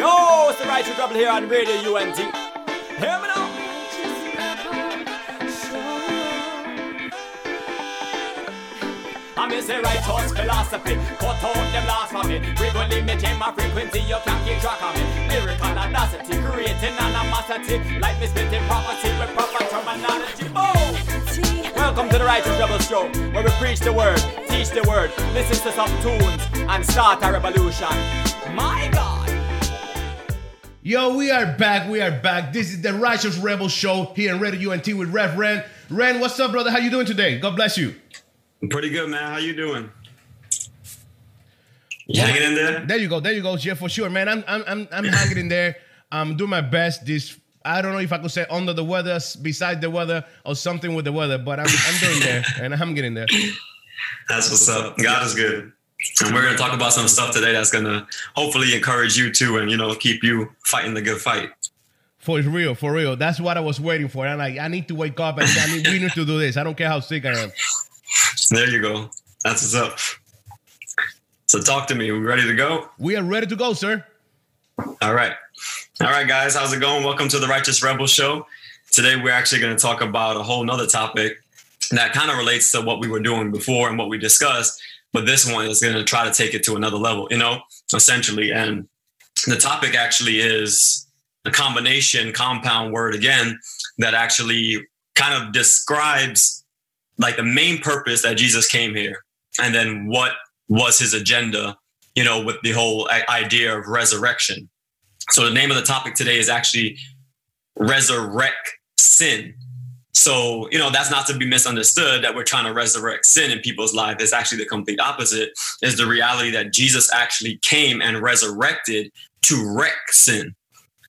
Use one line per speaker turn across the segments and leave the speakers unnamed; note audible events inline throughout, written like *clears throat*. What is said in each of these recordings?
Yo, it's the Righteous Rebel here on Radio UNT. Hear me now. I'm in the righteous philosophy. Cut out them blasphemy. Go limiting my frequency. You can't keep track of me. Lyrical audacity, creating animosity. Like me spitting property with proper terminology. Oh! Welcome to the Righteous Rebel Show, where we preach the word, teach the word, listen to some tunes, and start a revolution. My God!
Yo, we are back. We are back. This is the Righteous Rebel Show here in Radio UNT with Rev Ren. Ren, what's up, brother? How you doing today? God bless you.
I'm pretty good, man. How you doing? You hanging in there?
There you go. There you go. Yeah, for sure, man. I'm I'm I'm, I'm hanging in there. I'm doing my best. This I don't know if I could say under the weather, beside the weather, or something with the weather, but I'm I'm doing there, and I'm getting there.
That's what's up. God is good. And we're gonna talk about some stuff today that's gonna hopefully encourage you too, and you know keep you fighting the good fight.
For real, for real. That's what I was waiting for. I'm like, I need to wake up and I need, we need to do this. I don't care how sick I am.
There you go. That's what's up. So talk to me. We ready to go?
We are ready to go, sir.
All right. All right, guys. How's it going? Welcome to the Righteous Rebel Show. Today we're actually going to talk about a whole nother topic that kind of relates to what we were doing before and what we discussed. But this one is going to try to take it to another level, you know, essentially. And the topic actually is a combination, compound word again, that actually kind of describes like the main purpose that Jesus came here and then what was his agenda, you know, with the whole idea of resurrection. So the name of the topic today is actually resurrect sin. So, you know, that's not to be misunderstood that we're trying to resurrect sin in people's lives. It's actually the complete opposite is the reality that Jesus actually came and resurrected to wreck sin.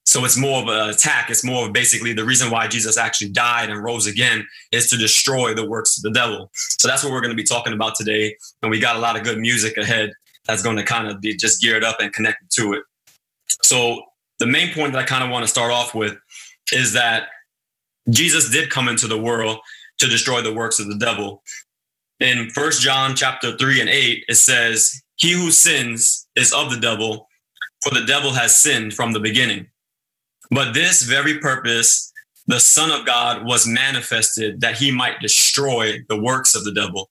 So it's more of an attack. It's more of basically the reason why Jesus actually died and rose again is to destroy the works of the devil. So that's what we're going to be talking about today. And we got a lot of good music ahead that's going to kind of be just geared up and connected to it. So the main point that I kind of want to start off with is that Jesus did come into the world to destroy the works of the devil. In First John chapter 3 and 8, it says, He who sins is of the devil, for the devil has sinned from the beginning. But this very purpose, the Son of God was manifested that he might destroy the works of the devil.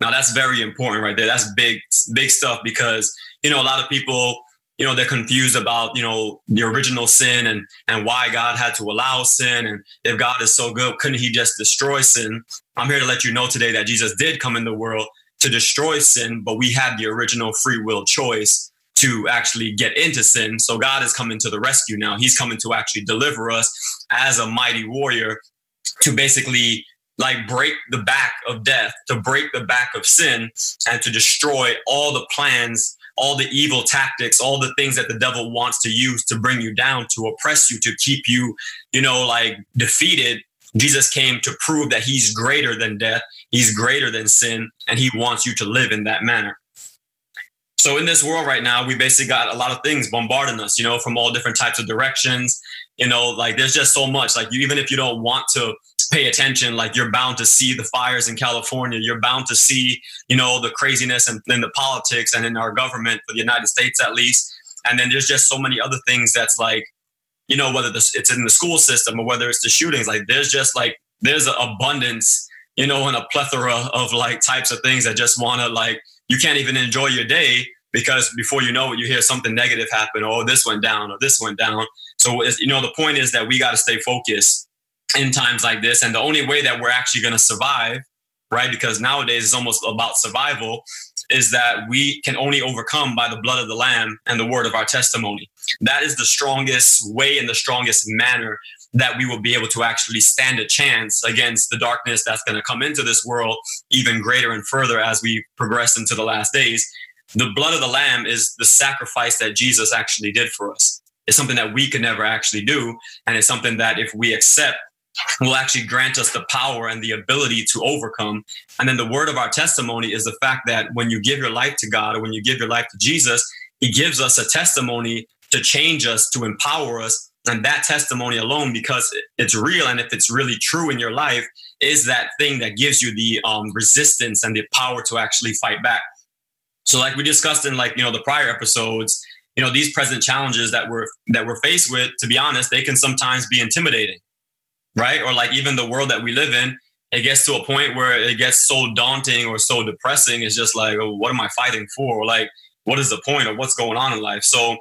Now that's very important right there. That's big, big stuff because, you know, a lot of people, you know, they're confused about, you know, the original sin and, and why God had to allow sin. And if God is so good, couldn't he just destroy sin? I'm here to let you know today that Jesus did come in the world to destroy sin, but we had the original free will choice to actually get into sin. So God is coming to the rescue now. He's coming to actually deliver us as a mighty warrior to basically like break the back of death, to break the back of sin, and to destroy all the plans, all the evil tactics, all the things that the devil wants to use to bring you down, to oppress you, to keep you, you know, like defeated. Jesus came to prove that he's greater than death, he's greater than sin, and he wants you to live in that manner. So in this world right now, we basically got a lot of things bombarding us, you know, from all different types of directions. You know, like there's just so much. Like you, even if you don't want to pay attention, like you're bound to see the fires in California. You're bound to see, you know, the craziness in, in the politics and in our government for the United States at least. And then there's just so many other things that's like, you know, whether this, it's in the school system or whether it's the shootings. Like there's just like there's an abundance, you know, and a plethora of like types of things that just want to like you can't even enjoy your day because before you know it, you hear something negative happen. Oh, this went down or this went down. So, you know, the point is that we got to stay focused in times like this. And the only way that we're actually going to survive, right? Because nowadays it's almost about survival, is that we can only overcome by the blood of the Lamb and the word of our testimony. That is the strongest way and the strongest manner that we will be able to actually stand a chance against the darkness that's going to come into this world even greater and further as we progress into the last days the blood of the lamb is the sacrifice that Jesus actually did for us. It's something that we could never actually do. And it's something that if we accept, will actually grant us the power and the ability to overcome. And then the word of our testimony is the fact that when you give your life to God or when you give your life to Jesus, He gives us a testimony to change us, to empower us. And that testimony alone, because it's real and if it's really true in your life, is that thing that gives you the um, resistance and the power to actually fight back. So like we discussed in like, you know, the prior episodes, you know, these present challenges that we're that we're faced with, to be honest, they can sometimes be intimidating, right? Or like even the world that we live in, it gets to a point where it gets so daunting or so depressing. It's just like, oh, what am I fighting for? Or like, what is the point of what's going on in life? So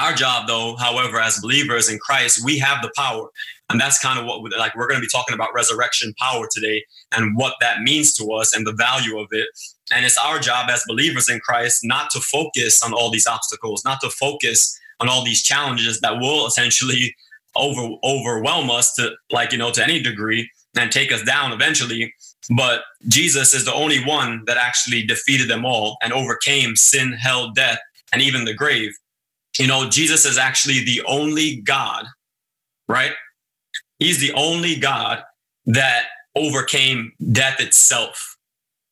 our job, though, however, as believers in Christ, we have the power. And that's kind of what, like, we're going to be talking about resurrection power today and what that means to us and the value of it. And it's our job as believers in Christ not to focus on all these obstacles, not to focus on all these challenges that will essentially *laughs* over overwhelm us to, like, you know, to any degree and take us down eventually. But Jesus is the only one that actually defeated them all and overcame sin, hell, death, and even the grave. You know, Jesus is actually the only God, right? He's the only God that overcame death itself,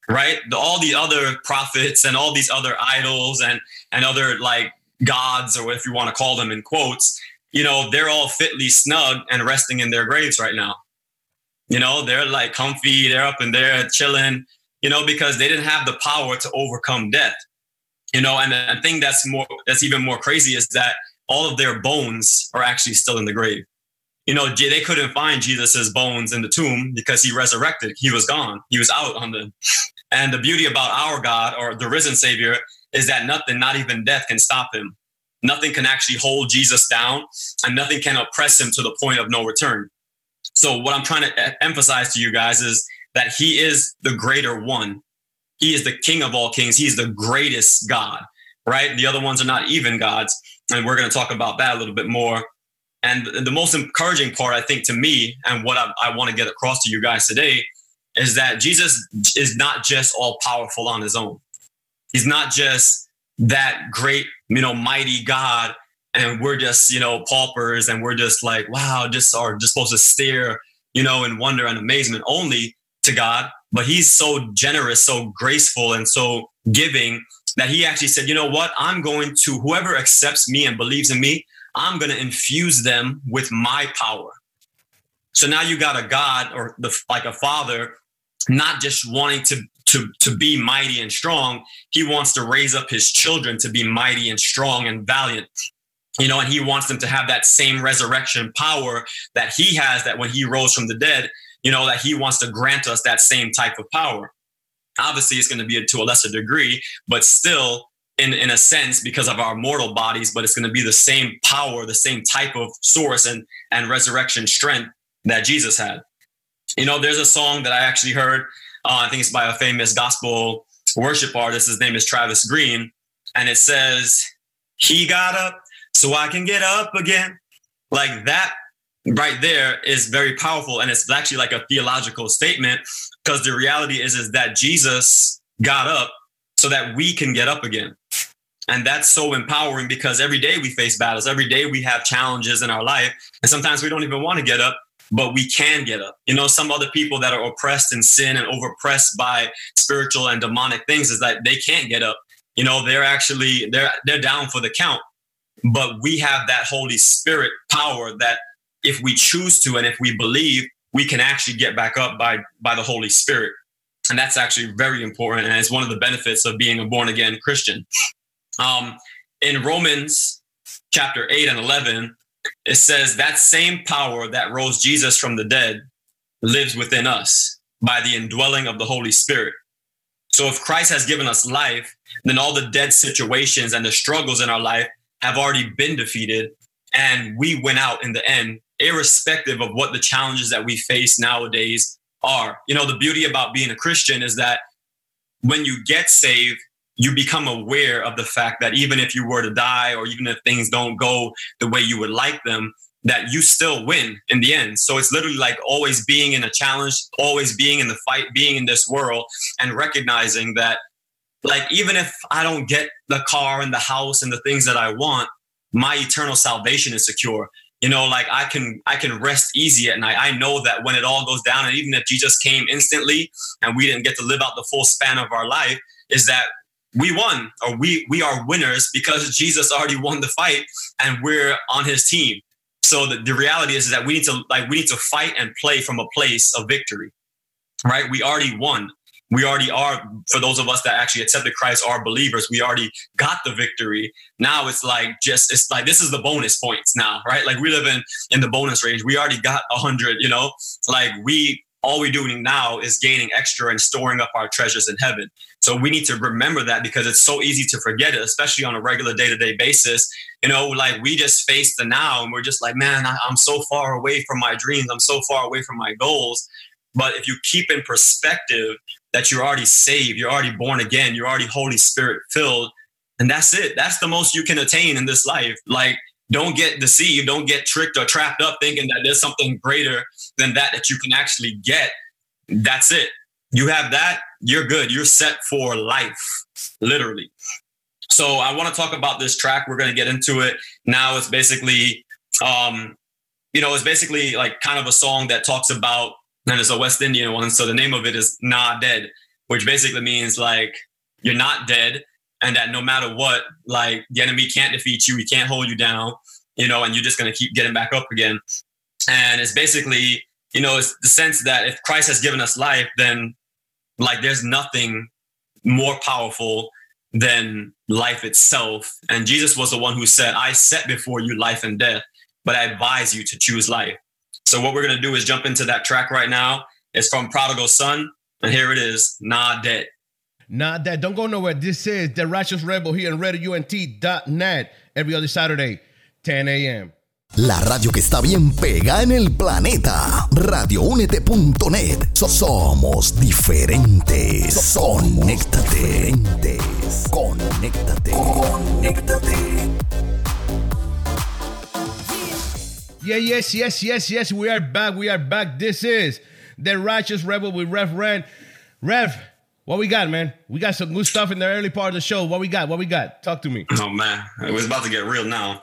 right? The, all the other prophets and all these other idols and and other like gods, or if you want to call them in quotes, you know, they're all fitly snug and resting in their graves right now. You know, they're like comfy, they're up in there chilling, you know, because they didn't have the power to overcome death. You know, and the thing that's more that's even more crazy is that all of their bones are actually still in the grave. You know, they couldn't find Jesus's bones in the tomb because he resurrected. He was gone. He was out on the. And the beauty about our God or the risen Savior is that nothing, not even death, can stop him. Nothing can actually hold Jesus down, and nothing can oppress him to the point of no return. So, what I'm trying to emphasize to you guys is that he is the greater one. He is the king of all kings. He's the greatest God, right? The other ones are not even gods. And we're going to talk about that a little bit more. And the most encouraging part, I think, to me, and what I, I want to get across to you guys today, is that Jesus is not just all powerful on his own. He's not just that great, you know, mighty God and we're just you know paupers and we're just like wow just are just supposed to stare you know in wonder and amazement only to god. But he's so generous so graceful and so giving that he actually said you know what? I'm going to whoever accepts me and believes in me i'm going to infuse them with my power. So now you got a god or the, like a father not just wanting to to to be mighty and strong he wants to raise up his children to be mighty and strong and valiant you know, and he wants them to have that same resurrection power that he has, that when he rose from the dead, you know, that he wants to grant us that same type of power. Obviously, it's going to be to a lesser degree, but still, in, in a sense, because of our mortal bodies, but it's going to be the same power, the same type of source and, and resurrection strength that Jesus had. You know, there's a song that I actually heard, uh, I think it's by a famous gospel worship artist. His name is Travis Greene. And it says, He got up so I can get up again. Like that right there is very powerful. And it's actually like a theological statement because the reality is, is that Jesus got up so that we can get up again. And that's so empowering because every day we face battles, every day we have challenges in our life. And sometimes we don't even want to get up, but we can get up. You know, some other people that are oppressed in sin and overpressed by spiritual and demonic things is that they can't get up. You know, they're actually they're they're down for the count but we have that Holy Spirit power that if we choose to and if we believe, we can actually get back up by by the Holy Spirit. And that's actually very important. And it's one of the benefits of being a born again Christian. Um, in Romans chapter 8 and 11, it says that same power that rose Jesus from the dead lives within us by the indwelling of the Holy Spirit. So if Christ has given us life, then all the dead situations and the struggles in our life have already been defeated and we went out in the end irrespective of what the challenges that we face nowadays are you know the beauty about being a christian is that when you get saved you become aware of the fact that even if you were to die or even if things don't go the way you would like them that you still win in the end so it's literally like always being in a challenge always being in the fight being in this world and recognizing that like even if I don't get the car and the house and the things that I want, my eternal salvation is secure. You know, like I can I can rest easy at night. I know that when it all goes down, and even if Jesus came instantly and we didn't get to live out the full span of our life, is that we won or we we are winners because Jesus already won the fight and we're on his team. So the, the reality is, is that we need to like we need to fight and play from a place of victory. Right? We already won. we already are for those of us that actually accepted christ are believers we already got the victory now it's like just it's like this is the bonus points now right like we live in in the bonus range we already got a hundred you know like we all we're doing now is gaining extra and storing up our treasures in heaven so we need to remember that because it's so easy to forget it especially on a regular day-to-day basis you know like we just face the now and we're just like man I, i'm so far away from my dreams i'm so far away from my goals but if you keep in perspective that you're already saved, you're already born again, you're already Holy Spirit filled, and that's it. That's the most you can attain in this life. Like, don't get deceived, don't get tricked or trapped up thinking that there's something greater than that that you can actually get. That's it. You have that, you're good. You're set for life, literally. So I want to talk about this track. We're going to get into it. Now it's basically um you know, it's basically like kind of a song that talks about and it's a West Indian one. So the name of it is Nah Dead, which basically means like you're not dead, and that no matter what, like the enemy can't defeat you, he can't hold you down, you know, and you're just gonna keep getting back up again. And it's basically, you know, it's the sense that if Christ has given us life, then like there's nothing more powerful than life itself. And Jesus was the one who said, I set before you life and death, but I advise you to choose life. So what we're gonna do is jump into that track right now. It's from Prodigal Son, and here it is, Nah Dead.
Nah Dead. Don't go nowhere. This is The Righteous Rebel here on RadioUNT.net every other Saturday, 10 a.m.
La radio que está bien pega en el planeta. Radioúnete.net. So somos diferentes. Conéctate. Conéctate. Conéctate.
Yeah, yes, yes, yes, yes. We are back. We are back. This is the Righteous Rebel with Rev Ren. Rev, what we got, man? We got some good stuff in the early part of the show. What we got? What we got? Talk to me.
Oh man, it was about to get real now.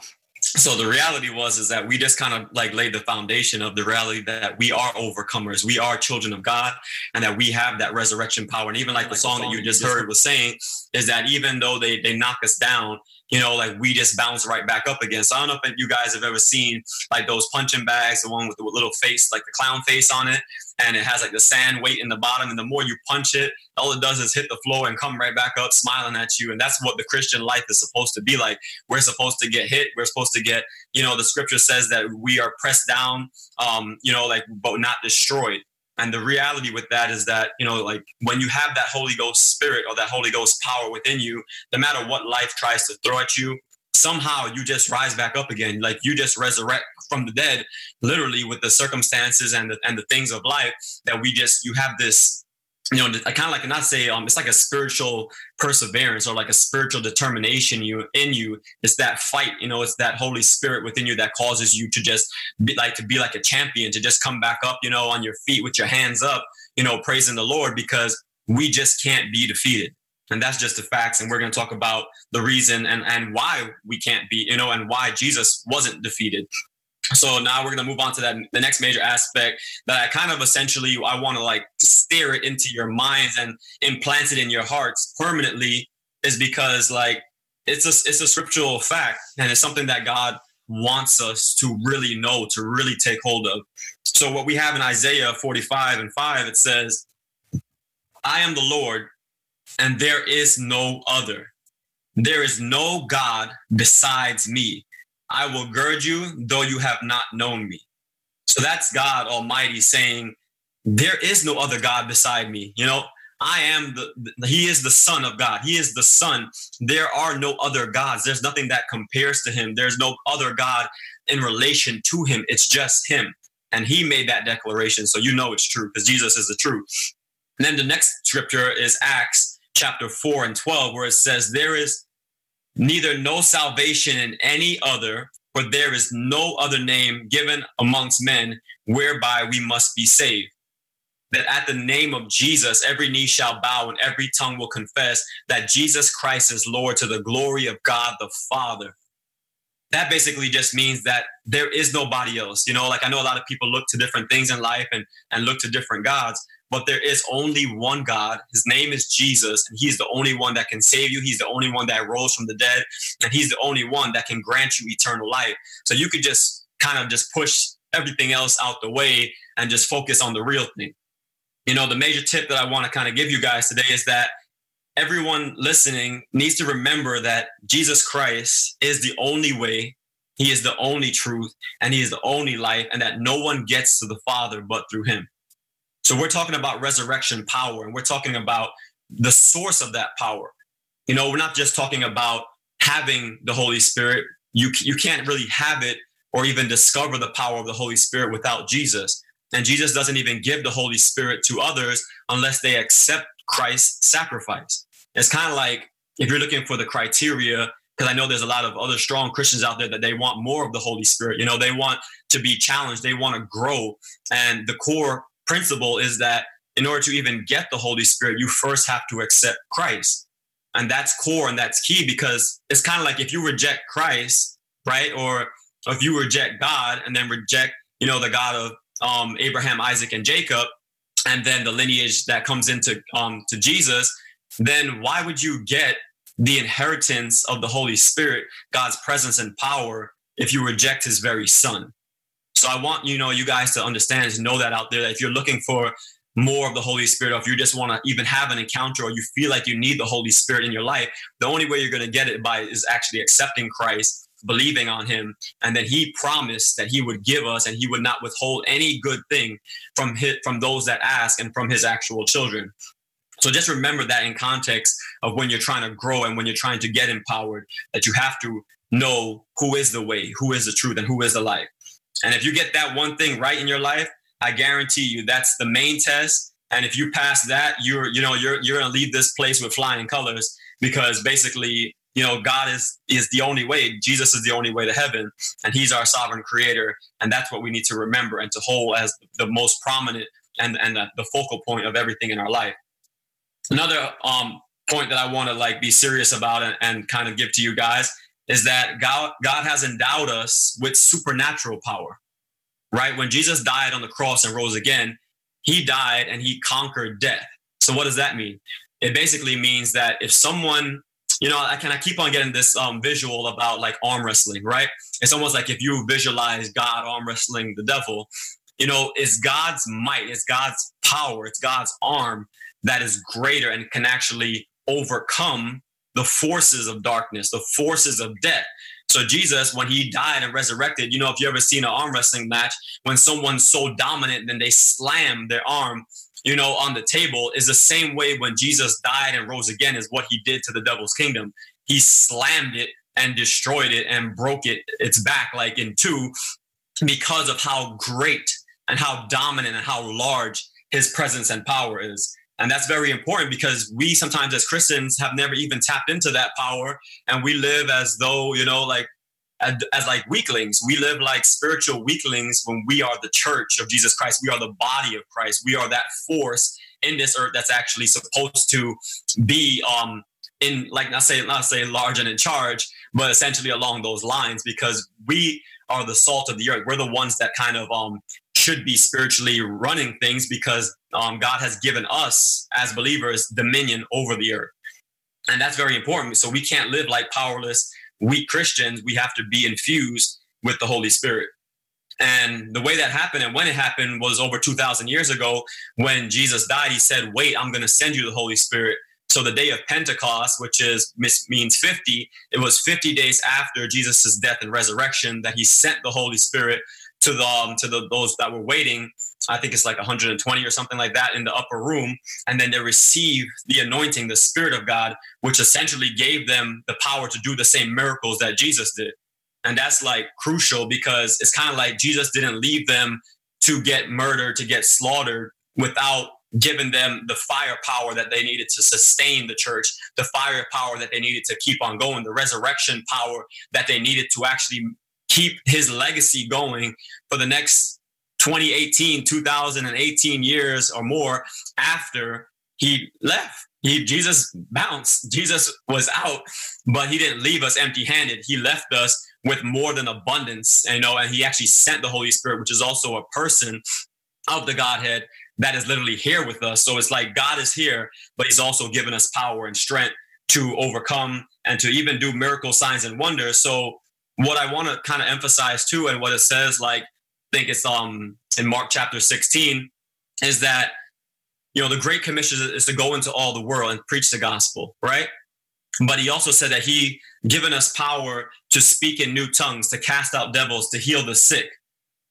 So the reality was is that we just kind of like laid the foundation of the reality that we are overcomers. We are children of God and that we have that resurrection power. And even like the song that you just heard was saying is that even though they they knock us down, you know, like we just bounce right back up again. So I don't know if you guys have ever seen like those punching bags, the one with the little face, like the clown face on it, and it has like the sand weight in the bottom. And the more you punch it, all it does is hit the floor and come right back up, smiling at you. And that's what the Christian life is supposed to be like. We're supposed to get hit. We're supposed to get, you know, the scripture says that we are pressed down, um, you know, like, but not destroyed. And the reality with that is that, you know, like when you have that Holy Ghost spirit or that Holy Ghost power within you, no matter what life tries to throw at you, somehow you just rise back up again. Like you just resurrect from the dead, literally with the circumstances and the, and the things of life that we just, you have this you know, I kind of like not say um, it's like a spiritual perseverance or like a spiritual determination you in you. It's that fight, you know, it's that Holy Spirit within you that causes you to just be like to be like a champion, to just come back up, you know, on your feet with your hands up, you know, praising the Lord because we just can't be defeated. And that's just the facts. And we're going to talk about the reason and, and why we can't be, you know, and why Jesus wasn't defeated. So now we're going to move on to that the next major aspect that I kind of essentially I want to like steer it into your minds and implant it in your hearts permanently is because like it's a it's a scriptural fact and it's something that God wants us to really know to really take hold of. So what we have in Isaiah 45 and 5 it says I am the Lord and there is no other. There is no God besides me. I will gird you, though you have not known me. So that's God Almighty saying, There is no other God beside me. You know, I am the, the, He is the Son of God. He is the Son. There are no other gods. There's nothing that compares to Him. There's no other God in relation to Him. It's just Him. And He made that declaration. So you know it's true because Jesus is the truth. And then the next scripture is Acts chapter 4 and 12, where it says, There is neither no salvation in any other, for there is no other name given amongst men whereby we must be saved. That at the name of Jesus, every knee shall bow and every tongue will confess that Jesus Christ is Lord to the glory of God the Father. That basically just means that there is nobody else. You know, like I know a lot of people look to different things in life and, and look to different gods, but there is only one God. His name is Jesus, and He's the only one that can save you. He's the only one that rose from the dead, and He's the only one that can grant you eternal life. So you could just kind of just push everything else out the way and just focus on the real thing. you know, the major tip that I want to kind of give you guys today is that everyone listening needs to remember that Jesus Christ is the only way, He is the only truth, and He is the only life, and that no one gets to the Father but through Him. So we're talking about resurrection power, and we're talking about the source of that power. You know, we're not just talking about having the Holy Spirit. You, you can't really have it or even discover the power of the Holy Spirit without Jesus. And Jesus doesn't even give the Holy Spirit to others unless they accept Christ's sacrifice. It's kind of like if you're looking for the criteria, because I know there's a lot of other strong Christians out there that they want more of the Holy Spirit. You know, they want to be challenged, they want to grow. And the core principle is that in order to even get the Holy Spirit, you first have to accept Christ. And that's core and that's key because it's kind of like if you reject Christ, right? Or if you reject God and then reject, you know, the God of um, Abraham, Isaac, and Jacob, and then the lineage that comes into um, to Jesus, then why would you get the inheritance of the Holy Spirit, God's presence and power, if you reject His very Son? So I want you know you guys to understand and know that out there that if you're looking for more of the Holy Spirit, or if you just want to even have an encounter, or you feel like you need the Holy Spirit in your life, the only way you're going to get it by is actually accepting Christ believing on him and that he promised that he would give us and he would not withhold any good thing from his, from those that ask and from his actual children. So just remember that in context of when you're trying to grow and when you're trying to get empowered that you have to know who is the way who is the truth and who is the life and if you get that one thing right in your life i guarantee you that's the main test. And if you pass that you're you know you're you're to leave this place with flying colors because basically you know god is is the only way. Jesus is the only way to heaven and he's our sovereign creator. And that's what we need to remember and to hold as the most prominent and and the, the focal point of everything in our life. Another um point that i want to like be serious about and, and kind of give to you guys is that god god has endowed us with supernatural power right? When jesus died on the cross and rose again he died and he conquered death. So what does that mean? It basically means that if someone you know, I kind of keep on getting this um, visual about like arm wrestling, right? It's almost like if you visualize God arm wrestling the devil, you know, it's God's might, it's God's power, it's God's arm that is greater and can actually overcome the forces of darkness, the forces of death. So Jesus, when he died and resurrected, you know, if you ever seen an arm wrestling match, when someone's so dominant, then they slam their arm you know, on the table is the same way when Jesus died and rose again is what he did to the devil's kingdom. He slammed it and destroyed it and broke it its back like in two because of how great and how dominant and how large his presence and power is. And that's very important because we sometimes as Christians have never even tapped into that power and we live as though, you know, like as, as, like weaklings. We live like spiritual weaklings when we are the church of Jesus Christ. We are the body of Christ. We are that force in this earth that's actually supposed to be um in like not say not say large and in charge, but essentially along those lines because we are the salt of the earth. We're the ones that kind of um should be spiritually running things because um, God has given us as believers dominion over the earth. And that's very important. So we can't live like powerless weak Christians, we have to be infused with the Holy Spirit. And the way that happened and when it happened was over 2,000 years ago when Jesus died. He said, Wait, I'm going to send you the Holy Spirit. So the day of Pentecost, which is means 50, it was 50 days after Jesus' death and resurrection that he sent the Holy Spirit to the um, to the those that were waiting. I think it's like 120 or something like that in the upper room, and then they received the anointing, the Spirit of God, which essentially gave them the power to do the same miracles that Jesus did. And that's like crucial because it's kind of like Jesus didn't leave them to get murdered, to get slaughtered without giving them the firepower that they needed to sustain the church, the firepower that they needed to keep on going, the resurrection power that they needed to actually keep his legacy going for the next 2018, 2018 years or more after he left. He, Jesus bounced. Jesus was out, but he didn't leave us empty handed. He left us with more than abundance, you know, and he actually sent the Holy Spirit, which is also a person of the Godhead that is literally here with us. So it's like God is here, but he's also given us power and strength to overcome and to even do miracle signs and wonders. So what I want to kind of emphasize too, and what it says, like think it's um in Mark chapter 16, is that you know, the Great Commission is to go into all the world and preach the gospel, right? But he also said that he given us power to speak in new tongues, to cast out devils, to heal the sick.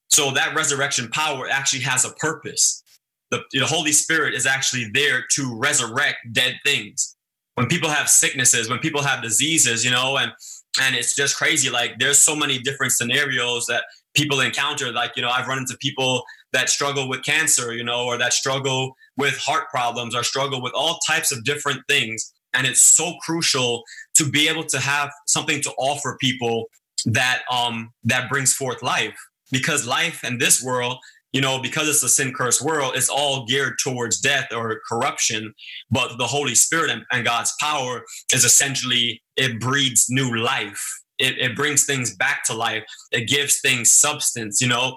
So that resurrection power actually has a purpose. The, the Holy Spirit is actually there to resurrect dead things. When people have sicknesses, when people have diseases, you know, and and it's just crazy. Like there's so many different scenarios that people encounter. Like you know, I've run into people that struggle with cancer, you know, or that struggle with heart problems, or struggle with all types of different things. And it's so crucial to be able to have something to offer people that um that brings forth life because life in this world you know, because it's a sin cursed world, it's all geared towards death or corruption. But the Holy Spirit and, and God's power is essentially it breeds new life. It, it brings things back to life. It gives things substance, you know,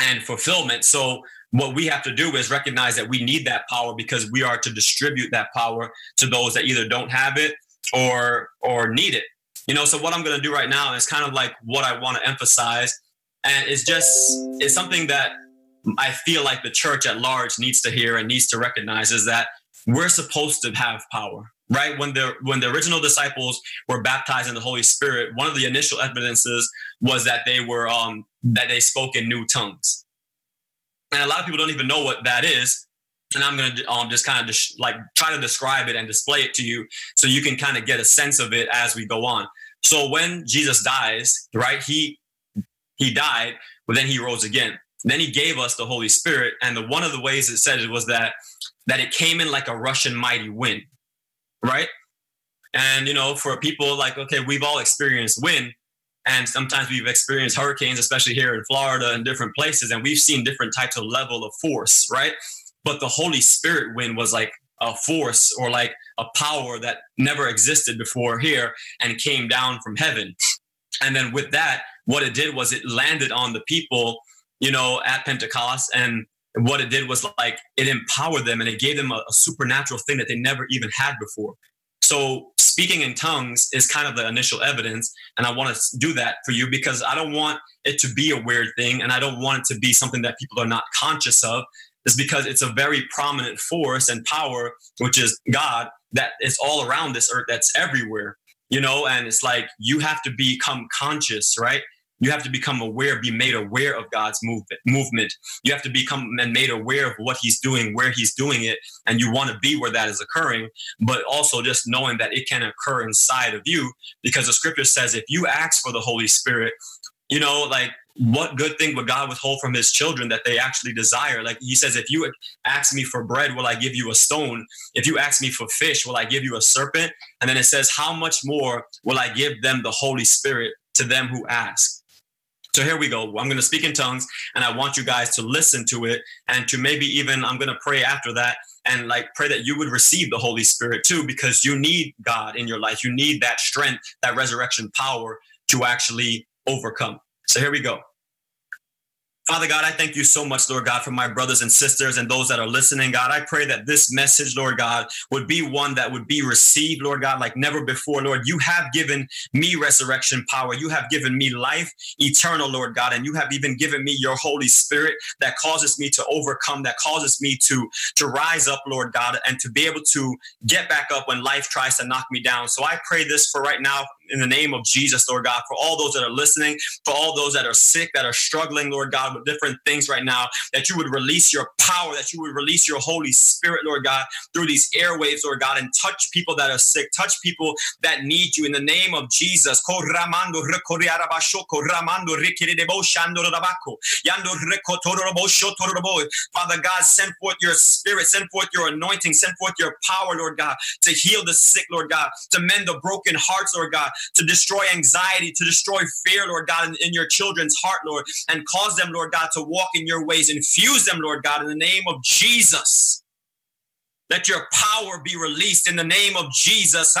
and fulfillment. So what we have to do is recognize that we need that power because we are to distribute that power to those that either don't have it or or need it. You know, so what I'm going to do right now is kind of like what I want to emphasize and it's just it's something that I feel like the church at large needs to hear and needs to recognize is that we're supposed to have power right? When the when the original disciples were baptized in the holy spirit one of the initial evidences was that they were um that they spoke in new tongues. And a lot of people don't even know what that is. And i'm going to um, just kind of dis- like try to describe it and display it to you so you can kind of get a sense of it as we go on. So when jesus dies right he he died but then he rose again. Then he gave us the Holy Spirit. And the, one of the ways it said it was that that it came in like a Russian mighty wind, right? And you know, for people like, okay, we've all experienced wind, and sometimes we've experienced hurricanes, especially here in Florida and different places, and we've seen different types of level of force, right? But the Holy Spirit wind was like a force or like a power that never existed before here and came down from heaven. And then with that, what it did was it landed on the people you know, at Pentecost. And what it did was like it empowered them and it gave them a, a supernatural thing that they never even had before. So speaking in tongues is kind of the initial evidence. And I want to do that for you because I don't want it to be a weird thing and I don't want it to be something that people are not conscious of. Is because it's a very prominent force and power, which is God, that is all around this earth, that's everywhere, you know, and it's like you have to become conscious, right? You have to become aware, be made aware of God's movement. Movement. You have to become made aware of what He's doing, where He's doing it, and you want to be where that is occurring. But also just knowing that it can occur inside of you, because the Scripture says if you ask for the Holy Spirit, you know, like what good thing would God withhold from his children that they actually desire? Like he says, if you ask me for bread, will I give you a stone? If you ask me for fish, will I give you a serpent? And then it says, how much more will I give them the Holy Spirit to them who ask? So here we go. I'm going to speak in tongues and I want you guys to listen to it and to maybe even I'm going to pray after that and like pray that you would receive the Holy Spirit too because you need God in your life. You need that strength, that resurrection power to actually overcome. So here we go. Father God, I thank you so much, Lord God, for my brothers and sisters and those that are listening, God. I pray that this message, Lord God, would be one that would be received, Lord God, like never before, Lord. You have given me resurrection power. You have given me life eternal, Lord God, and you have even given me your Holy Spirit that causes me to overcome, that causes me to, to rise up, Lord God, and to be able to get back up when life tries to knock me down. So I pray this for right now in the name of Jesus, Lord God, for all those that are listening, for all those that are sick, that are struggling, Lord God, with different things right now, that you would release your power, that you would release your Holy Spirit, Lord God, through these airwaves, Lord God, and touch people that are sick, touch people that need you in the name of Jesus. Father God, send forth your spirit, send forth your anointing, send forth your power, Lord God, to heal the sick, Lord God, to mend the broken hearts, Lord God, to destroy anxiety, to destroy fear, Lord God, in, in your children's heart, Lord, and cause them, Lord God, to walk in your ways. Infuse them, Lord God, in the name of Jesus. Let your power be released in the name of Jesus.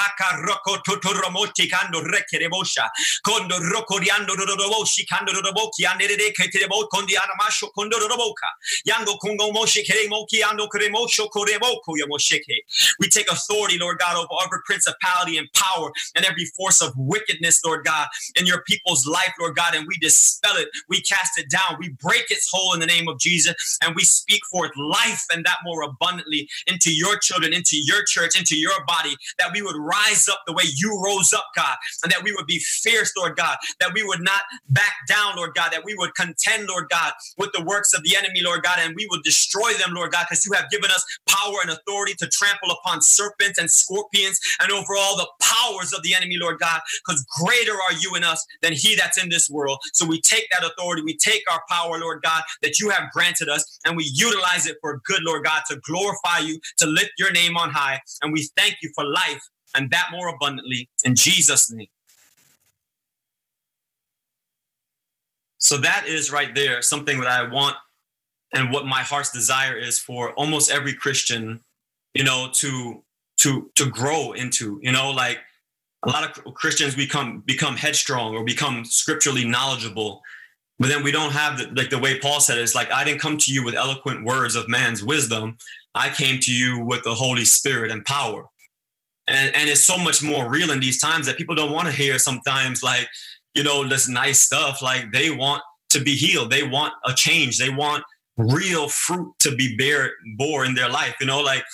We take authority, Lord God, over every principality and power and every force of wickedness, Lord God, in your people's life, Lord God, and we dispel it. We cast it down. We break its hold in the name of Jesus, and we speak forth life and that more abundantly into your children, into your church, into your body, that we would rise up the way you rose up, God, and that we would be fierce, Lord God, that we would not back down, Lord God, that we would contend, Lord God, with the works of the enemy, Lord God, and we would destroy them, Lord God, because you have given us power and authority to trample upon serpents and scorpions and over all the powers of the enemy, Lord God, because greater are you in us than he that's in this world. So we take that authority, we take our power, Lord God, that you have granted us, and we utilize it for good, Lord God, to glorify you, to lift your name on high. And we thank you for life and that more abundantly in Jesus' name. So that is right there something that I want and what my heart's desire is for almost every Christian, you know, to to to grow into, you know, like a lot of Christians become become headstrong or become scripturally knowledgeable, but then we don't have the, like the way Paul said it, it's like I didn't come to you with eloquent words of man's wisdom. I came to you with the Holy Spirit and power. And, and it's so much more real in these times that people don't want to hear sometimes like, you know, this nice stuff. Like they want to be healed. They want a change. They want real fruit to be bear bore in their life. You know, like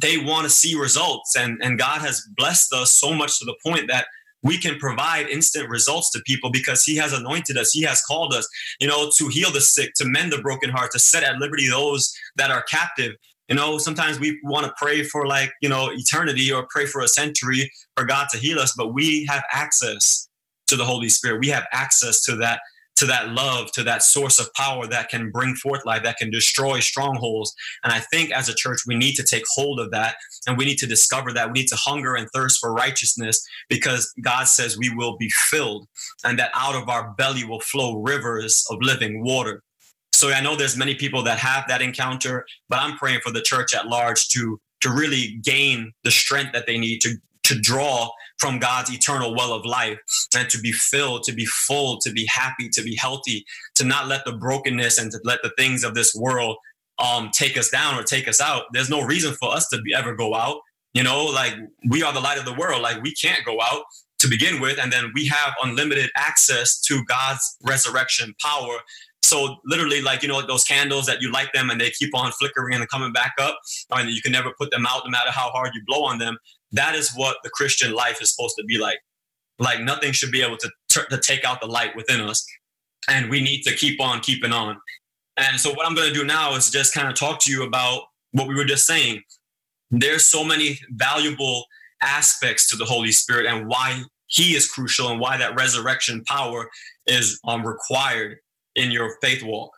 they want to see results. And, and God has blessed us so much to the point that we can provide instant results to people because he has anointed us he has called us you know to heal the sick to mend the broken heart to set at liberty those that are captive you know sometimes we want to pray for like you know eternity or pray for a century for god to heal us but we have access to the holy spirit we have access to that to that love, to that source of power that can bring forth life, that can destroy strongholds. And I think as a church, we need to take hold of that and we need to discover that. We need to hunger and thirst for righteousness because God says we will be filled and that out of our belly will flow rivers of living water. So I know there's many people that have that encounter, but I'm praying for the church at large to to really gain the strength that they need to to draw from God's eternal well of life and to be filled, to be full, to be happy, to be healthy, to not let the brokenness and to let the things of this world um, take us down or take us out. There's no reason for us to be, ever go out. You know, like we are the light of the world. Like we can't go out to begin with. And then we have unlimited access to God's resurrection power. So literally, like, you know, those candles that you light them and they keep on flickering and coming back up, and you can never put them out no matter how hard you blow on them. That is what the Christian life is supposed to be like. Like nothing should be able to, to take out the light within us. And we need to keep on keeping on. And so what I'm going to do now is just kind of talk to you about what we were just saying. There's so many valuable aspects to the Holy Spirit and why he is crucial and why that resurrection power is um, required in your faith walk.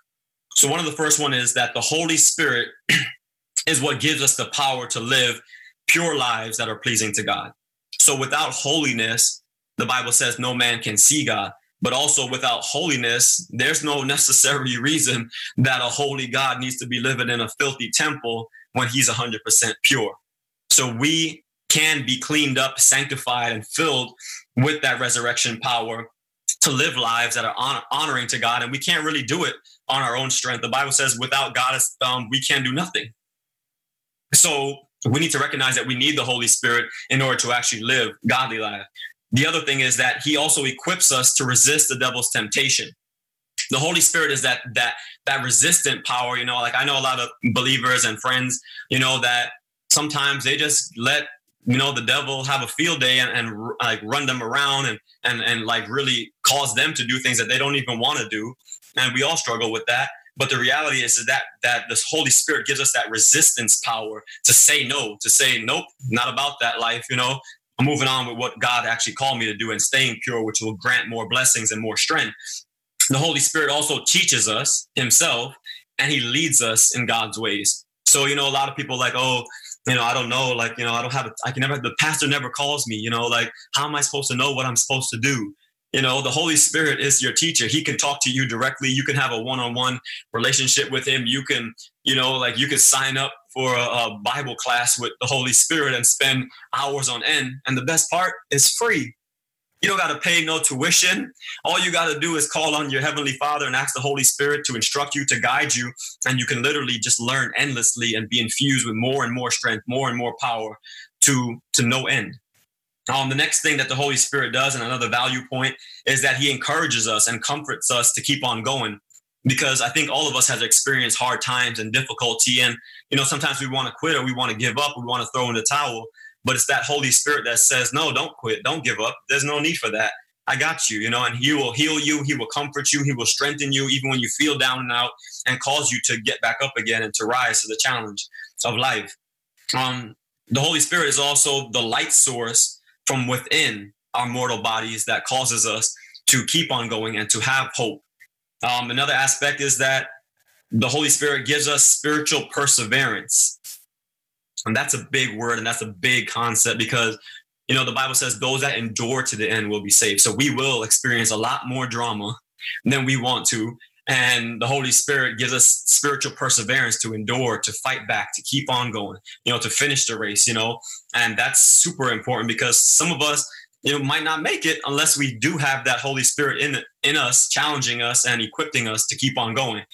So one of the first one is that the Holy Spirit *clears throat* is what gives us the power to live pure lives that are pleasing to God. So without holiness, the Bible says no man can see God. But also without holiness, there's no *laughs* necessary reason that a holy God needs to be living in a filthy temple when he's 100% pure. So we can be cleaned up, sanctified, and filled with that resurrection power to live lives that are honor- honoring to God. And we can't really do it on our own strength. The Bible says without God, um, we can do nothing. So we need to recognize that we need the Holy Spirit in order to actually live godly life. The other thing is that he also equips us to resist the devil's temptation. The Holy Spirit is that that that resistant power, you know, like I know a lot of believers and friends, you know, that sometimes they just let you know the devil have a field day and, and like run them around and and and like really cause them to do things that they don't even want to do and we all struggle with that but the reality is that that this Holy Spirit gives us that resistance power to say no, to say nope, not about that life. You know, I'm moving on with what God actually called me to do and staying pure, which will grant more blessings and more strength. The Holy Spirit also teaches us Himself, and He leads us in God's ways. So you know, a lot of people like, oh, you know, I don't know, like, you know, I don't have, a, I can never, the pastor never calls me, you know, like, how am I supposed to know what I'm supposed to do? You know the holy spirit is your teacher he can talk to you directly you can have a one-on-one relationship with him you can you know like you can sign up for a, a Bible class with the Holy Spirit and spend hours on end. And the best part is free. You don't got to pay no tuition. All you got to do is call on your Heavenly Father and ask the Holy Spirit to instruct you, to guide you. And you can literally just learn endlessly and be infused with more and more strength, more and more power to, to no end. Um, the next thing that the Holy Spirit does, and another value point, is that He encourages us and comforts us to keep on going. Because I think all of us have experienced hard times and difficulty, and you know sometimes we want to quit or we want to give up, we want to throw in the towel. But it's that Holy Spirit that says, "No, don't quit, don't give up. There's no need for that. I got you." You know, and He will heal you, He will comfort you, He will strengthen you, even when you feel down and out, and cause you to get back up again and to rise to the challenge of life. Um, the Holy Spirit is also the light source from within our mortal bodies that causes us to keep on going and to have hope. Um, another aspect is that the Holy Spirit gives us spiritual perseverance. And that's a big word and that's a big concept because, you know, the Bible says those that endure to the end will be saved. So we will experience a lot more drama than we want to. And the Holy Spirit gives us spiritual perseverance to endure, to fight back, to keep on going, you know, to finish the race, you know. And that's super important because some of us, you know, might not make it unless we do have that Holy Spirit in in us, challenging us and equipping us to keep on going.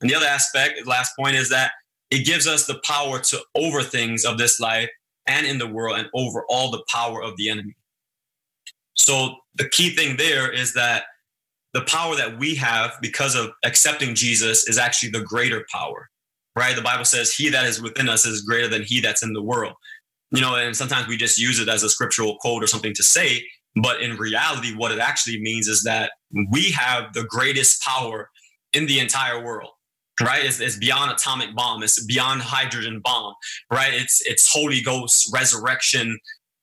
And the other aspect, last point, is that it gives us the power to over things of this life and in the world and over all the power of the enemy. So the key thing there is that the power that we have because of accepting Jesus is actually the greater power, right? The Bible says, He that is within us is greater than he that's in the world. You know, and sometimes we just use it as a scriptural quote or something to say. But in reality, what it actually means is that we have the greatest power in the entire world right it's, it's, beyond atomic bomb it's beyond hydrogen bomb right it's it's holy ghost resurrection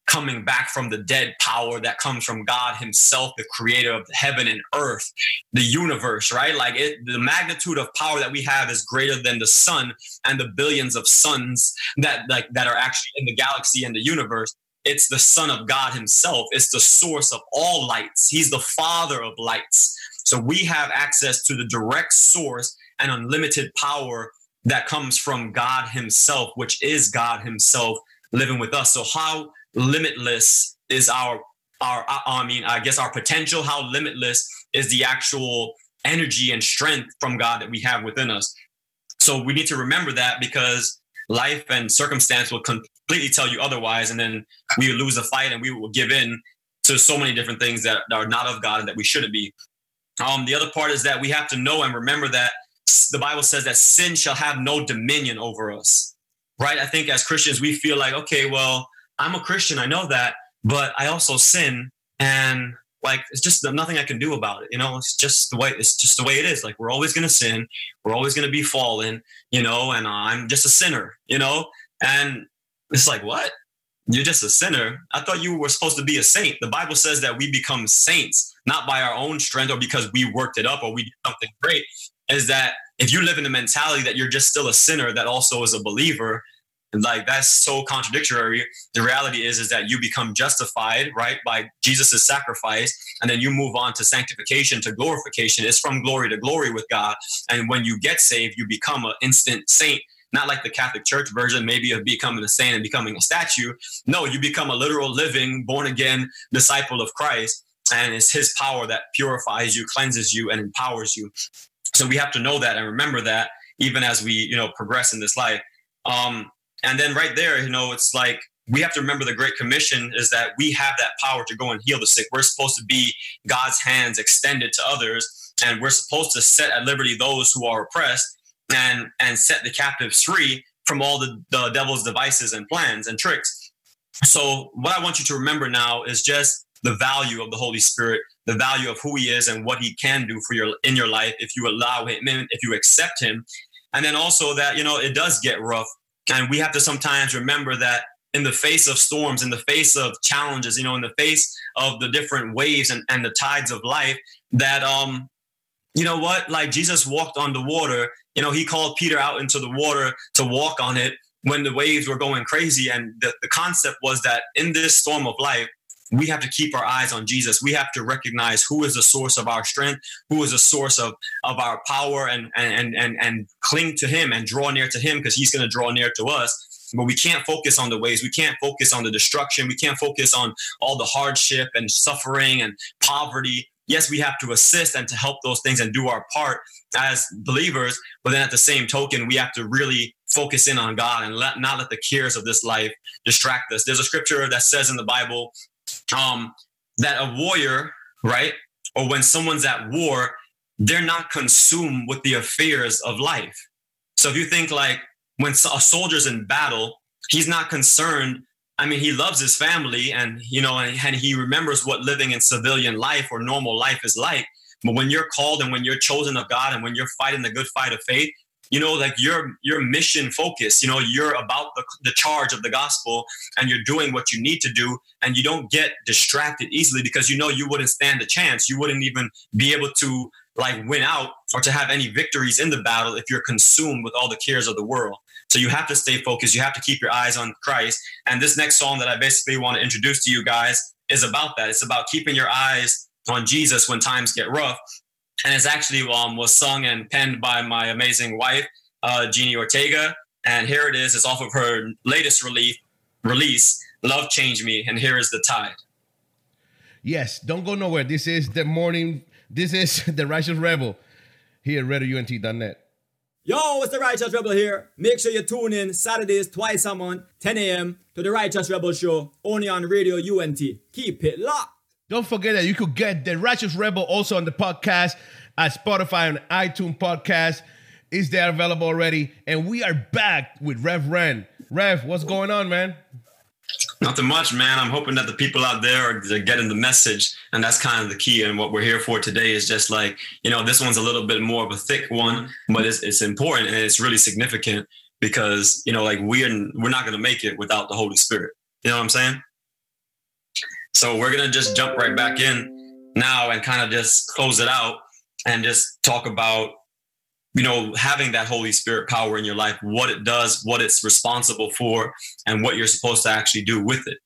coming back from the dead power that comes from God Himself, the creator of heaven and earth, the universe, right? Like it, the magnitude of power that we have is greater than the sun and the billions of suns that like that are actually in the galaxy and the universe. It's the Son of God Himself. It's the source of all lights. He's the Father of lights. So we have access to the direct source and unlimited power that comes from God Himself, which is God Himself living with us. So how limitless is our our I mean I guess our potential how limitless is the actual energy and strength from God that we have within us. So we need to remember that because life and circumstance will completely tell you otherwise and then we lose the fight and we will give in to so many different things that are not of God and that we shouldn't be. Um, the other part is that we have to know and remember that the Bible says that sin shall have no dominion over us. Right? I think as Christians we feel like okay, well, I'm a Christian, I know that, but I also sin and like it's just nothing I can do about it. You know, it's just the way it's just the way it is. Like we're always gonna sin, we're always gonna be fallen, you know, and I'm just a sinner, you know? And it's like, what? You're just a sinner. I thought you were supposed to be a saint. The Bible says that we become saints, not by our own strength or because we worked it up or we did something great. Is that if you live in the mentality that you're just still a sinner that also is a believer, like that's so contradictory the reality is is that you become justified right by jesus' sacrifice and then you move on to sanctification to glorification it's from glory to glory with god and when you get saved you become an instant saint not like the Catholic Church version, maybe of becoming a saint and becoming a statue. No, you become a literal, living, born again disciple of Christ. And it's his power that purifies you, cleanses you, and empowers you. So we have to know that and remember that even as we, you know, progress in this life. Um, and then right there, you know, it's like we have to remember the Great Commission is that we have that power to go and heal the sick. We're supposed to be God's hands extended to others, and we're supposed to set at liberty those who are oppressed and and set the captives free from all the, the devil's devices and plans and tricks. So what I want you to remember now is just the value of the Holy Spirit, the value of who he is and what he can do for your in your life if you allow him if you accept him. And then also that, you know, it does get rough and we have to sometimes remember that in the face of storms, in the face of challenges, you know, in the face of the different waves and, and the tides of life, that um, you know what, like Jesus walked on the water, you know, he called Peter out into the water to walk on it when the waves were going crazy. And the, the concept was that in this storm of life, we have to keep our eyes on Jesus. We have to recognize who is the source of our strength, who is the source of, of our power, and, and, and, and cling to him and draw near to him because he's going to draw near to us. But we can't focus on the ways. We can't focus on the destruction. We can't focus on all the hardship and suffering and poverty. Yes, we have to assist and to help those things and do our part as believers. But then at the same token, we have to really focus in on God and let, not let the cares of this life distract us. There's a scripture that says in the Bible um, that a warrior, right, or when someone's at war, they're not consumed with the affairs of life. So if you think like when a soldier's in battle, he's not concerned. I mean, he loves his family and, you know, and, and he remembers what living in civilian life or normal life is like. But when you're called and when you're chosen of God and when you're fighting the good fight of faith, you know like your your mission focus you know you're about the, the charge of the gospel and you're doing what you need to do and you don't get distracted easily because you know you wouldn't stand a chance. You wouldn't even be able to like win out or to have any victories in the battle if you're consumed with all the cares of the world. So you have to stay focused. You have to keep your eyes on christ. And this next song that i basically want to introduce to you guys is about that. It's about keeping your eyes on jesus when times get rough and it's actually um, was sung and penned by my amazing wife, uh, Jeannie Ortega. And here it is. It's off of her latest release, release, "Love Changed Me," and here is the tide.
Yes, don't go nowhere. This is the morning. This is *laughs* the Righteous Rebel here at RadioUNT.net.
Yo, it's the Righteous Rebel here. Make sure you tune in Saturdays twice a month, 10 a.m. to the Righteous Rebel Show, only on Radio UNT. Keep it locked.
Don't forget that you could get the Righteous Rebel also on the podcast at Spotify and iTunes podcast. Is there available already? And we are back with Rev Ren. Rev, what's going on, man?
Nothing much, man. I'm hoping that the people out there are getting the message, and that's kind of the key. And what we're here for today is just like you know, this one's a little bit more of a thick one, but it's it's important and it's really significant because you know, like we're we're not going to make it without the Holy Spirit. You know what I'm saying? So we're gonna just jump right back in now and kind of just close it out and just talk about you know having that holy spirit power in your life what it does what it's responsible for and what you're supposed to actually do with it.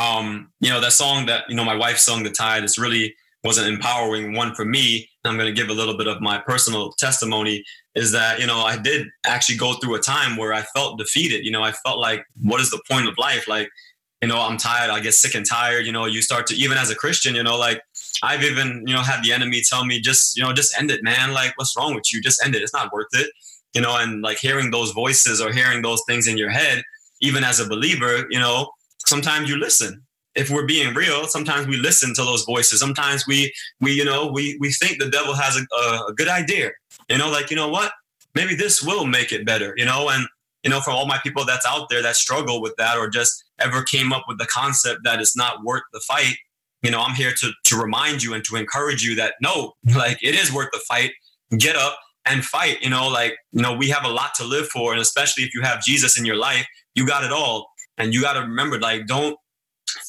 Um you know that song that you know my wife sung the tide it's really was an empowering one for me. I'm going to give a little bit of my personal testimony is that you know i did actually go through a time where i felt defeated. You know i felt like what is the point of life? Like you know, I'm tired. I get sick and tired. You know, you start to even as a Christian, you know, like I've even you know had the enemy tell me just you know just end it, man. Like what's wrong with you? Just end it. It's not worth it. You know, and like hearing those voices or hearing those things in your head, even as a believer, you know, sometimes you listen. If we're being real, sometimes we listen to those voices. Sometimes we we you know we we think the devil has a, a, good idea. You know, like you know what? Maybe this will make it better. You know, and you know, for all my people that's out there that struggle with that or just ever came up with the concept that it's not worth the fight, you know, I'm here to to remind you and to encourage you that no, *laughs* like it is worth the fight. Get up and fight. You know, like, you know, we have a lot to live for. And especially if you have Jesus in your life, you got it all. And you got to remember, like, don't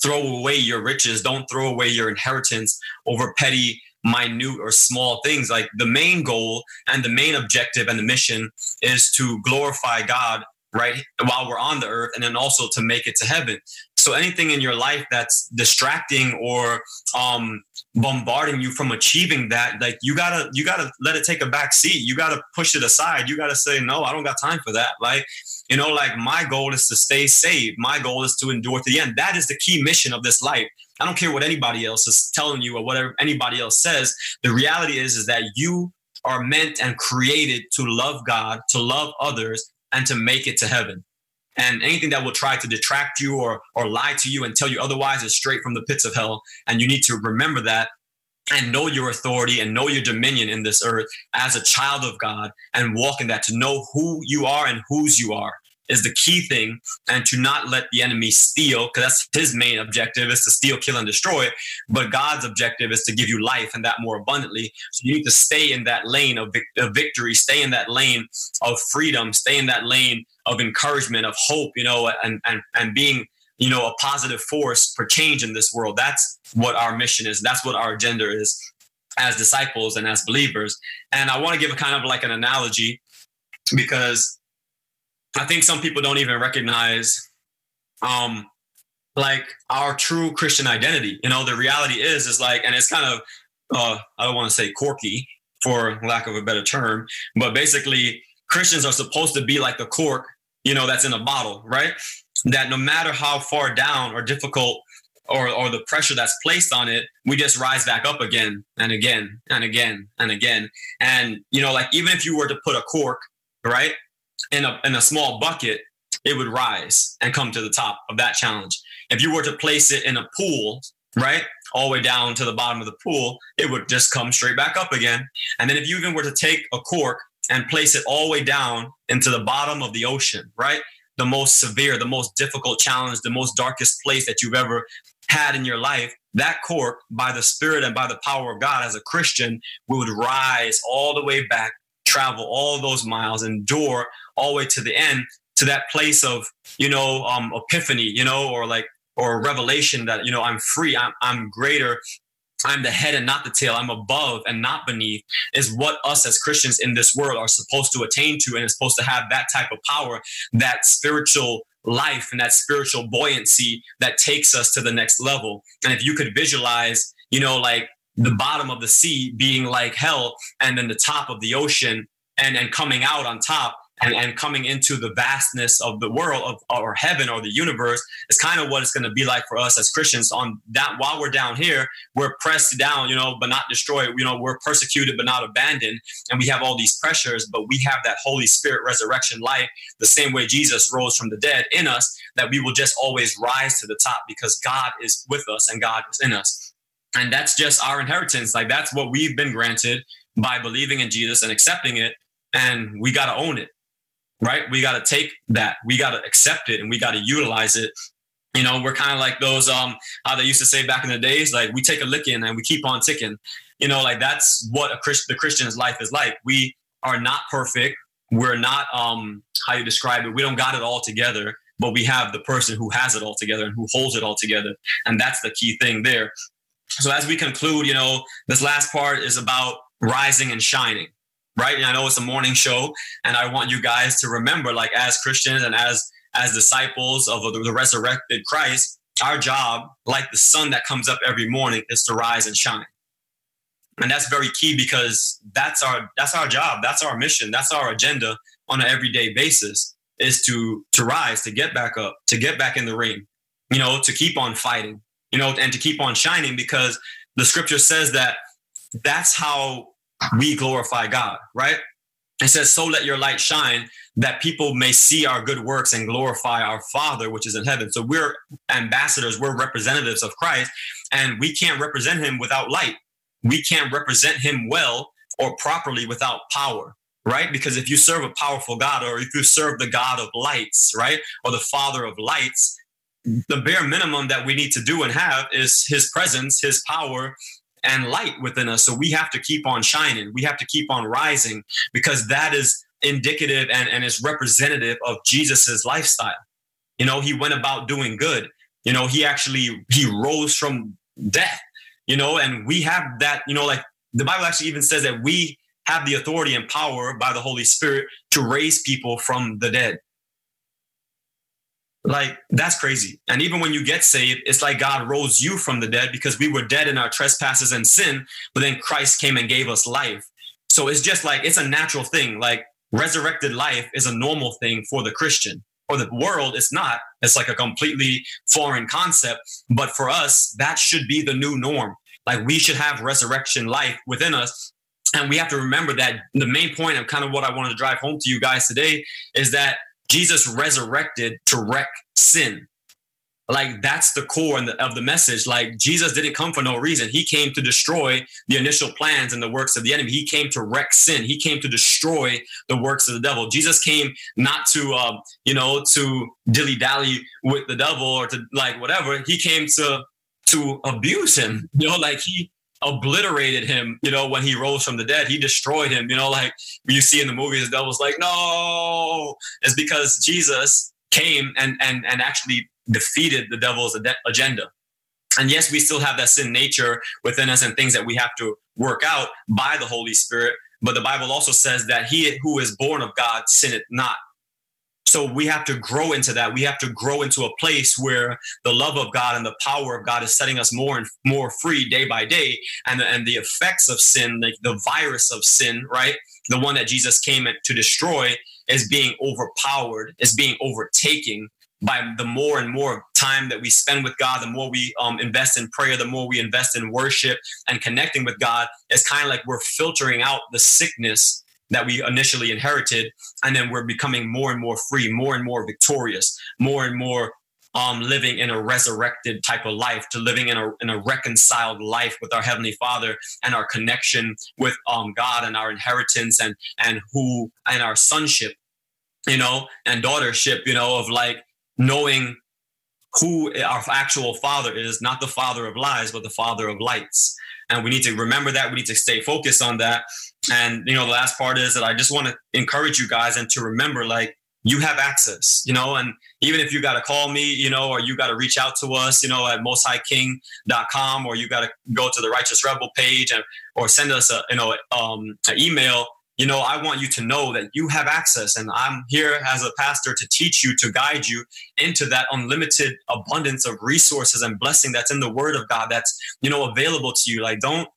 throw away your riches, don't throw away your inheritance over petty minute or small things. Like the main goal and the main objective and the mission is to glorify God right while we're on the earth and then also to make it to heaven. So anything in your life that's distracting or um bombarding you from achieving that like you gotta you gotta let it take a back seat. You gotta push it aside. You gotta say no i don't got time for that like you know like my goal is to stay saved. My goal is to endure to the end. That is the key mission of this life I don't care what anybody else is telling you or whatever anybody else says. The reality is, is that you are meant and created to love God, to love others, and to make it to heaven. And anything that will try to detract you or or lie to you and tell you otherwise is straight from the pits of hell. And you need to remember that and know your authority and know your dominion in this earth as a child of God and walk in that to know who you are and whose you are is the key thing and to not let the enemy steal because that's his main objective is to steal kill and destroy but god's objective is to give you life and that more abundantly. So you need to stay in that lane of, of victory stay in that lane of freedom stay in that lane of encouragement of hope you know and and, and being you know a positive force for change in this world. That's what our mission is. That's what our agenda is as disciples and as believers. And i want to give a kind of like an analogy because I think some people don't even recognize um, like our true Christian identity. You know, the reality is, is like, and it's kind of, uh, I don't want to say quirky for lack of a better term, but basically Christians are supposed to be like the cork, you know, that's in a bottle, right? That no matter how far down or difficult or, or the pressure that's placed on it, we just rise back up again and again and again and again. And, you know, like even if you were to put a cork, right, in a, in a small bucket, it would rise and come to the top of that challenge. If you were to place it in a pool, right, all the way down to the bottom of the pool, it would just come straight back up again. And then if you even were to take a cork and place it all the way down into the bottom of the ocean, right, the most severe, the most difficult challenge, the most darkest place that you've ever had in your life, that cork, by the Spirit and by the power of God as a Christian, we would rise all the way back, travel all those miles, endure all the way to the end to that place of you know um, epiphany you know or like or revelation that you know i'm free i'm, I'm greater I'm the head and not the tail. I'm above and not beneath, is what us as Christians in this world are supposed to attain to and is supposed to have that type of power, that spiritual life and that spiritual buoyancy that takes us to the next level. And if you could visualize, you know, like the bottom of the sea being like hell and then the top of the ocean and, and coming out on top, and, and coming into the vastness of the world of or heaven or the universe is kind of what it's going to be like for us as Christians on that while we're down here we're pressed down you know but not destroyed you know we're persecuted but not abandoned and we have all these pressures but we have that Holy Spirit resurrection life the same way Jesus rose from the dead in us that we will just always rise to the top because God is with us and God is in us and that's just our inheritance like that's what we've been granted by believing in Jesus and accepting it and we got to own it right? We got to take that, we got to accept it, and we got to utilize it. You know, we're kind of like those um how they used to say back in the days, like we take a licking and we keep on ticking. You know, like that's what a Christ, the Christian's life is like. We are not perfect. We're not um how you describe it. We don't got it all together, but we have the person who has it all together and who holds it all together, and that's the key thing there. So as we conclude, you know, this last part is about rising and shining right? And I know it's a morning show, and I want you guys to remember, like as Christians and as as disciples of the, resurrected Christ, our job, like the sun that comes up every morning, is to rise and shine. And that's very key because that's our that's our job, that's our mission, that's our agenda on an everyday basis is to to rise, to get back up, to get back in the ring, you know, to keep on fighting, you know, and to keep on shining because the scripture says that that's how we glorify God, right? It says, So let your light shine that people may see our good works and glorify our Father, which is in heaven. So we're ambassadors, we're representatives of Christ, and we can't represent him without light. We can't represent him well or properly without power, right? Because if you serve a powerful God or if you serve the God of lights, right, or the Father of lights, the bare minimum that we need to do and have is his presence, his power, and light within us. So we have to keep on shining. We have to keep on rising because that is indicative and, and is representative of Jesus's lifestyle. You know, he went about doing good. You know, he actually he rose from death. You know, and we have that, you know, like the Bible actually even says that we have the authority and power by the Holy Spirit to raise people from the dead. Like that's crazy. And even when you get saved, it's like God rose you from the dead because we were dead in our trespasses and sin, but then Christ came and gave us life. So it's just like it's a natural thing. Like resurrected life is a normal thing for the Christian. For the world, it's not. It's like a completely foreign concept. But for us, that should be the new norm. Like we should have resurrection life within us. And we have to remember that the main point of kind of what I wanted to drive home to you guys today is that Jesus resurrected to wreck sin. Like that's the core of the message. Like Jesus didn't come for no reason. He came to destroy the initial plans and the works of the enemy. He came to wreck sin. He came to destroy the works of the devil. Jesus came not to, uh, you know, to dilly dally with the devil or to like whatever. He came to to abuse him. You know, like he obliterated him, you know, when he rose from the dead. He destroyed him, you know, like you see in the movies, the devil's like, no, it's because Jesus came and and and actually defeated the devil's agenda. And yes, we still have that sin nature within us and things that we have to work out by the Holy Spirit. But the Bible also says that he who is born of God sinneth not. So we have to grow into that. We have to grow into a place where the love of God and the power of God is setting us more and more free day by day. And the, and the effects of sin, like the virus of sin, right? The one that Jesus came to destroy is being overpowered, is being overtaken by the more and more time that we spend with God, the more we um, invest in prayer, the more we invest in worship and connecting with God, it's kind of like we're filtering out the sickness that we initially inherited. And then we're becoming more and more free, more and more victorious, more and more um, living in a resurrected type of life, to living in a, in a reconciled life with our Heavenly Father and our connection with um, God and our inheritance and, and who, and our sonship, you know, and daughtership, you know, of like knowing who our actual father is, not the father of lies, but the father of lights. And we need to remember that. We need to stay focused on that. And, you know, the last part is that I just want to encourage you guys and to remember, like, you have access, you know, and even if you got to call me, you know, or you got to reach out to us, you know, at mosthighking.com, or you got to go to the righteous rebel page and, or send us a, you know, um, an email you know, I want you to know that you have access, and I'm here as a pastor to teach you, to guide you into that unlimited abundance of resources and blessing that's in the Word of God that's you know available to you. Like, don't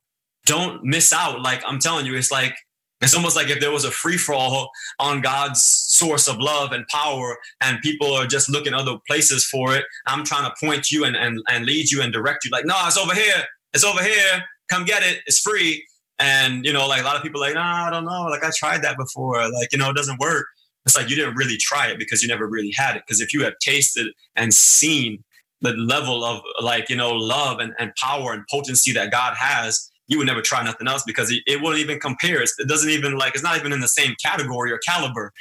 don't miss out. Like I'm telling you, it's like it's almost like if there was a free for all on God's source of love and power, and people are just looking other places for it. I'm trying to point you and and, and lead you and direct you. Like, no, it's over here. It's over here. Come get it. It's free and, you know, like a lot of people like, nah, I don't know. Like I tried that before. Like, you know, it doesn't work. It's like you didn't really try it because you never really had it. Because if you have tasted and seen the level of like, you know, love and, and power and potency that God has, you would never try nothing else because it, it wouldn't even compare. It doesn't even like, it's not even in the same category or caliber.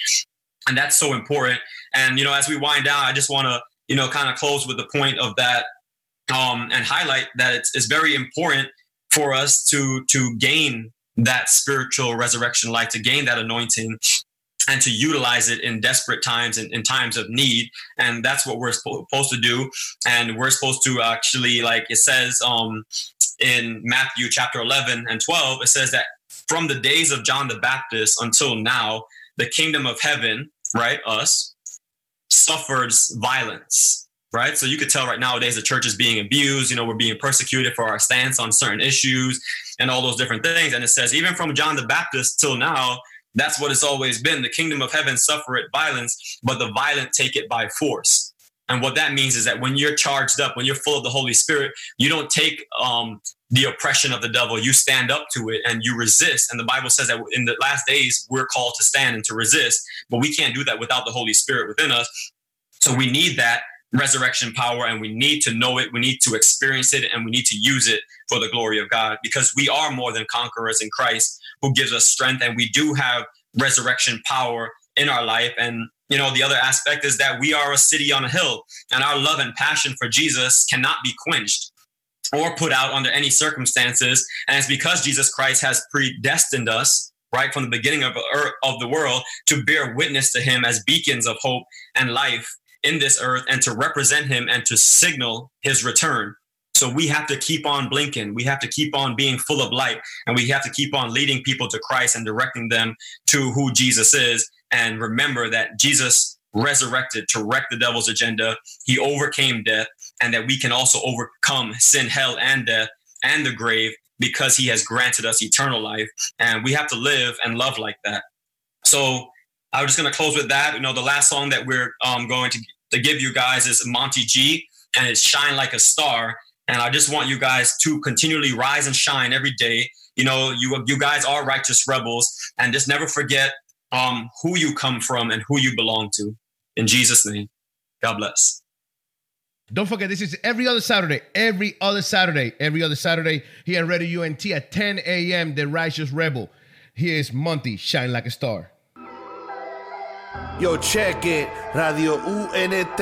And that's so important. And, you know, as we wind down, I just want to, you know, kind of close with the point of that um, and highlight that it's, it's very important for us to to gain that spiritual resurrection life, to gain that anointing, and to utilize it in desperate times and in times of need. And that's what we're supposed to do. And we're supposed to actually, like it says um, in Matthew chapter 11 and 12, it says that from the days of John the Baptist until now, the kingdom of heaven, right, us, suffers violence right? So you could tell right nowadays the church is being abused. You know, we're being persecuted for our stance on certain issues and all those different things. And it says, even from John the Baptist till now, that's what it's always been. The kingdom of heaven suffereth violence, but the violent take it by force. And what that means is that when you're charged up, when you're full of the Holy Spirit, you don't take um, the oppression of the devil. You stand up to it and you resist. And the Bible says that in the last days, we're called to stand and to resist, but we can't do that without the Holy Spirit within us. So we need that resurrection power and we need to know it. We need to experience it and we need to use it for the glory of God because we are more than conquerors in Christ who gives us strength and we do have resurrection power in our life. And, you know, the other aspect is that we are a city on a hill and our love and passion for Jesus cannot be quenched or put out under any circumstances. And it's because Jesus Christ has predestined us right from the beginning of, er, of the world to bear witness to him as beacons of hope and life in this earth and to represent him and to signal his return. So we have to keep on blinking. We have to keep on being full of light and we have to keep on leading people to Christ and directing them to who Jesus is. And remember that Jesus resurrected to wreck the devil's agenda. He overcame death and that we can also overcome sin, hell, and death and the grave because he has granted us eternal life. And we have to live and love like that. So I'm just going to close with that. You know, the last song that we're um, going to to give you guys is Monty G, and it's Shine Like a Star. And I just want you guys to continually rise and shine every day. You know, you you guys are righteous rebels, and just never forget um, who you come from and who you belong to. In Jesus' name, God bless.
Don't forget, this is every other Saturday, every other Saturday, every other Saturday here at Radio UNT at 10 a.m. The Righteous Rebel. Here is Monty, Shine Like a Star.
Yo, check it, Radio UNT